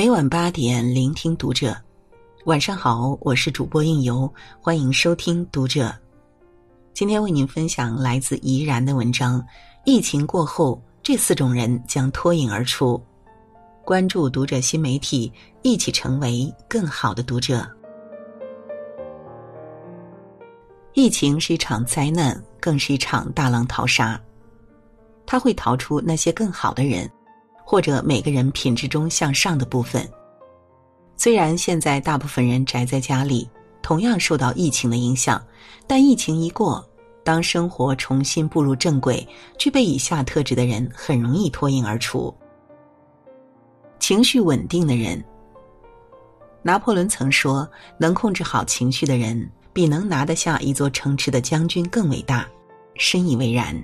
每晚八点，聆听读者。晚上好，我是主播应由，欢迎收听读者。今天为您分享来自怡然的文章：疫情过后，这四种人将脱颖而出。关注读者新媒体，一起成为更好的读者。疫情是一场灾难，更是一场大浪淘沙。它会逃出那些更好的人，或者每个人品质中向上的部分。虽然现在大部分人宅在家里，同样受到疫情的影响，但疫情一过，当生活重新步入正轨，具备以下特质的人很容易脱颖而出。情绪稳定的人。拿破仑曾说：“能控制好情绪的人。”比能拿得下一座城池的将军更伟大，深以为然。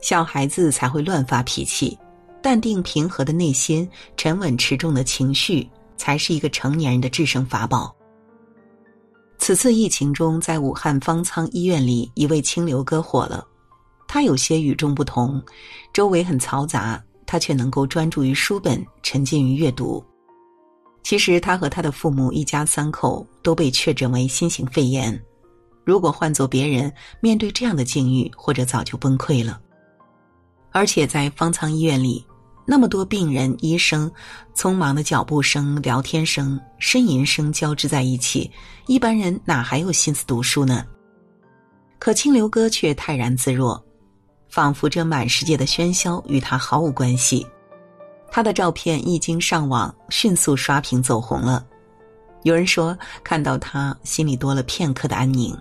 小孩子才会乱发脾气，淡定平和的内心，沉稳持重的情绪，才是一个成年人的制胜法宝。此次疫情中，在武汉方舱医院里，一位清流哥火了。他有些与众不同，周围很嘈杂，他却能够专注于书本，沉浸于阅读。其实他和他的父母一家三口都被确诊为新型肺炎。如果换做别人，面对这样的境遇，或者早就崩溃了。而且在方舱医院里，那么多病人、医生，匆忙的脚步声、聊天声、呻吟声交织在一起，一般人哪还有心思读书呢？可清流哥却泰然自若，仿佛这满世界的喧嚣与他毫无关系。他的照片一经上网，迅速刷屏走红了。有人说，看到他心里多了片刻的安宁。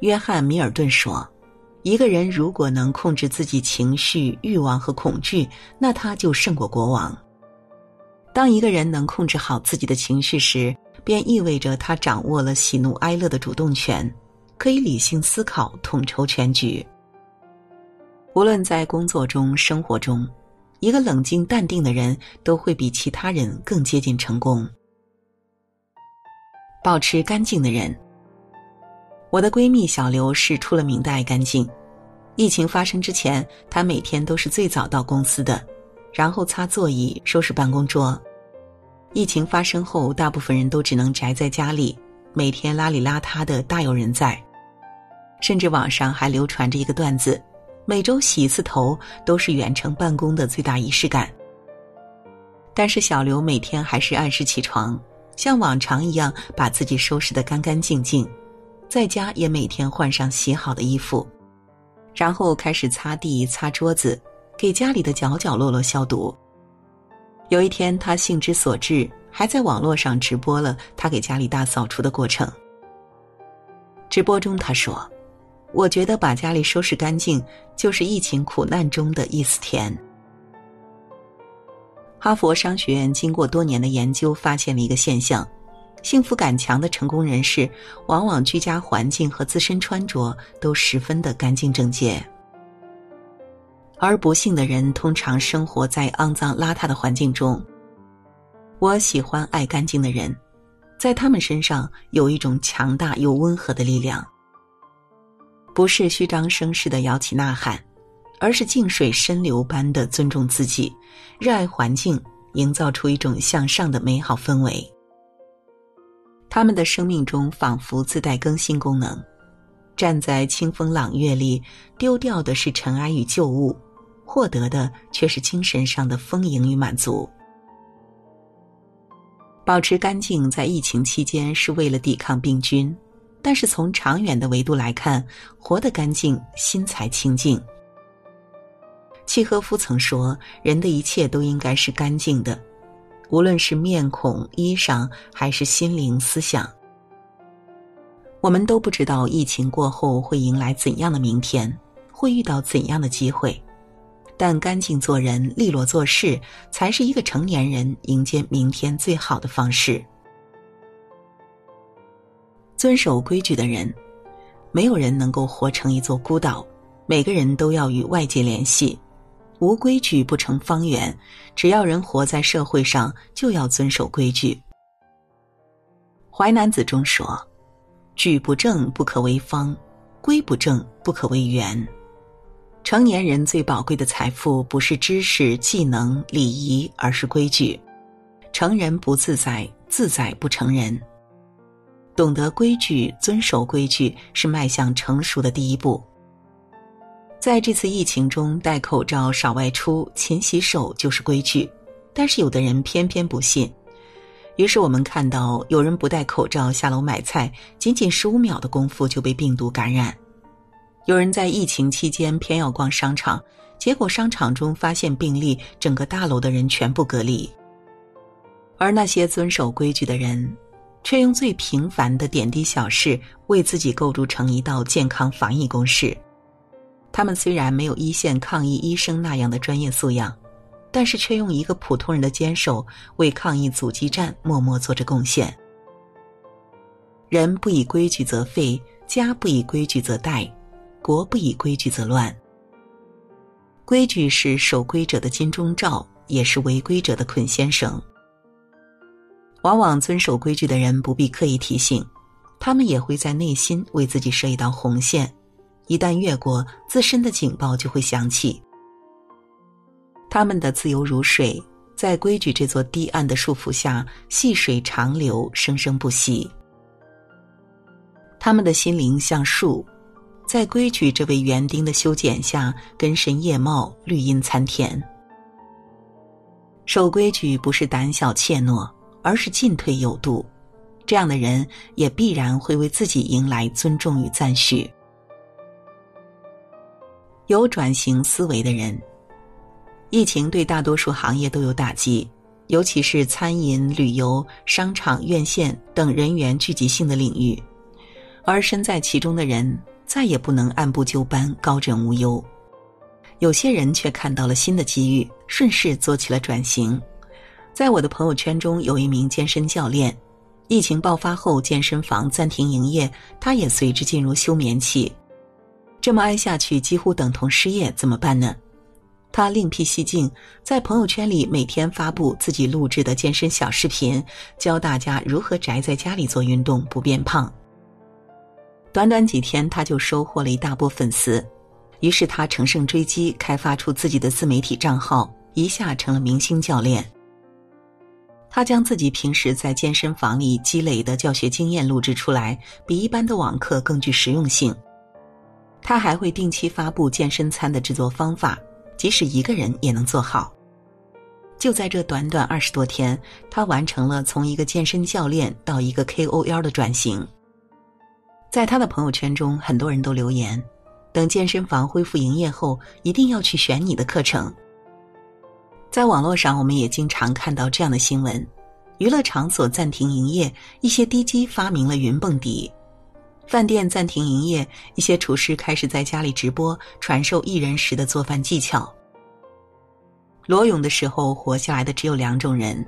约翰·米尔顿说：“一个人如果能控制自己情绪、欲望和恐惧，那他就胜过国王。当一个人能控制好自己的情绪时，便意味着他掌握了喜怒哀乐的主动权，可以理性思考，统筹全局。无论在工作中、生活中。”一个冷静淡定的人，都会比其他人更接近成功。保持干净的人。我的闺蜜小刘是出了名的爱干净。疫情发生之前，她每天都是最早到公司的，然后擦座椅、收拾办公桌。疫情发生后，大部分人都只能宅在家里，每天邋里邋遢的大有人在。甚至网上还流传着一个段子。每周洗一次头都是远程办公的最大仪式感。但是小刘每天还是按时起床，像往常一样把自己收拾得干干净净，在家也每天换上洗好的衣服，然后开始擦地、擦桌子，给家里的角角落落消毒。有一天，他兴之所至，还在网络上直播了他给家里大扫除的过程。直播中，他说。我觉得把家里收拾干净，就是疫情苦难中的一丝甜。哈佛商学院经过多年的研究，发现了一个现象：幸福感强的成功人士，往往居家环境和自身穿着都十分的干净整洁；而不幸的人，通常生活在肮脏邋遢的环境中。我喜欢爱干净的人，在他们身上有一种强大又温和的力量。不是虚张声势的摇旗呐喊，而是静水深流般的尊重自己，热爱环境，营造出一种向上的美好氛围。他们的生命中仿佛自带更新功能，站在清风朗月里，丢掉的是尘埃与旧物，获得的却是精神上的丰盈与满足。保持干净，在疫情期间是为了抵抗病菌。但是从长远的维度来看，活得干净，心才清净。契诃夫曾说：“人的一切都应该是干净的，无论是面孔、衣裳，还是心灵、思想。”我们都不知道疫情过后会迎来怎样的明天，会遇到怎样的机会，但干净做人、利落做事，才是一个成年人迎接明天最好的方式。遵守规矩的人，没有人能够活成一座孤岛。每个人都要与外界联系，无规矩不成方圆。只要人活在社会上，就要遵守规矩。《淮南子》中说：“矩不正不可为方，规不正不可为圆。”成年人最宝贵的财富不是知识、技能、礼仪，而是规矩。成人不自在，自在不成人。懂得规矩、遵守规矩，是迈向成熟的第一步。在这次疫情中，戴口罩、少外出、勤洗手就是规矩，但是有的人偏偏不信。于是我们看到，有人不戴口罩下楼买菜，仅仅十五秒的功夫就被病毒感染。有人在疫情期间偏要逛商场，结果商场中发现病例，整个大楼的人全部隔离。而那些遵守规矩的人，却用最平凡的点滴小事为自己构筑成一道健康防疫公式。他们虽然没有一线抗疫医生那样的专业素养，但是却用一个普通人的坚守为抗疫阻击战默默做着贡献。人不以规矩则废，家不以规矩则殆。国不以规矩则乱。规矩是守规者的金钟罩，也是违规者的捆仙绳。往往遵守规矩的人不必刻意提醒，他们也会在内心为自己设一道红线，一旦越过，自身的警报就会响起。他们的自由如水，在规矩这座堤岸的束缚下，细水长流，生生不息。他们的心灵像树。在规矩这位园丁的修剪下，根深叶茂，绿荫参天。守规矩不是胆小怯懦，而是进退有度。这样的人也必然会为自己迎来尊重与赞许。有转型思维的人，疫情对大多数行业都有打击，尤其是餐饮、旅游、商场、院线等人员聚集性的领域，而身在其中的人。再也不能按部就班、高枕无忧，有些人却看到了新的机遇，顺势做起了转型。在我的朋友圈中，有一名健身教练，疫情爆发后，健身房暂停营业，他也随之进入休眠期。这么挨下去，几乎等同失业，怎么办呢？他另辟蹊径，在朋友圈里每天发布自己录制的健身小视频，教大家如何宅在家里做运动，不变胖。短短几天，他就收获了一大波粉丝，于是他乘胜追击，开发出自己的自媒体账号，一下成了明星教练。他将自己平时在健身房里积累的教学经验录制出来，比一般的网课更具实用性。他还会定期发布健身餐的制作方法，即使一个人也能做好。就在这短短二十多天，他完成了从一个健身教练到一个 KOL 的转型。在他的朋友圈中，很多人都留言：“等健身房恢复营业后，一定要去选你的课程。”在网络上，我们也经常看到这样的新闻：娱乐场所暂停营业，一些低基发明了云蹦迪；饭店暂停营业，一些厨师开始在家里直播，传授一人食的做饭技巧。裸泳的时候活下来的只有两种人：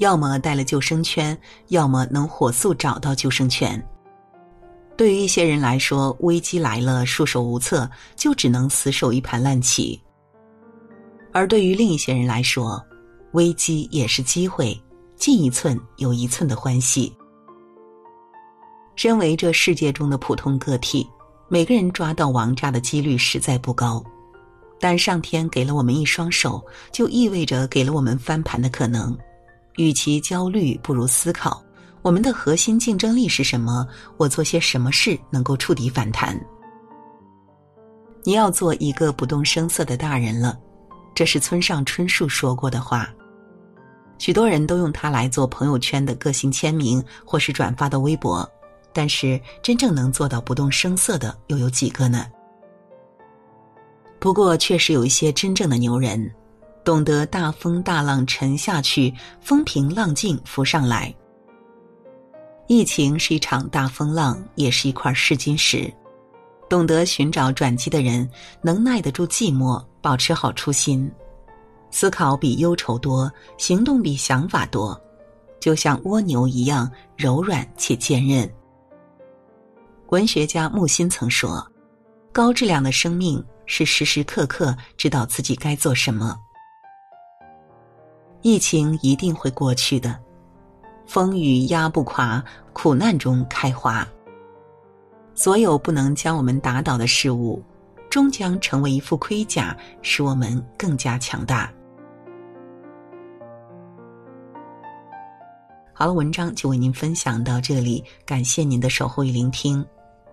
要么带了救生圈，要么能火速找到救生圈。对于一些人来说，危机来了，束手无策，就只能死守一盘烂棋；而对于另一些人来说，危机也是机会，进一寸有一寸的欢喜。身为这世界中的普通个体，每个人抓到王炸的几率实在不高，但上天给了我们一双手，就意味着给了我们翻盘的可能。与其焦虑，不如思考。我们的核心竞争力是什么？我做些什么事能够触底反弹？你要做一个不动声色的大人了，这是村上春树说过的话。许多人都用它来做朋友圈的个性签名，或是转发的微博，但是真正能做到不动声色的又有几个呢？不过，确实有一些真正的牛人，懂得大风大浪沉下去，风平浪静浮上来。疫情是一场大风浪，也是一块试金石。懂得寻找转机的人，能耐得住寂寞，保持好初心。思考比忧愁多，行动比想法多，就像蜗牛一样柔软且坚韧。文学家木心曾说：“高质量的生命是时时刻刻知道自己该做什么。”疫情一定会过去的。风雨压不垮，苦难中开花。所有不能将我们打倒的事物，终将成为一副盔甲，使我们更加强大。好了，文章就为您分享到这里，感谢您的守候与聆听。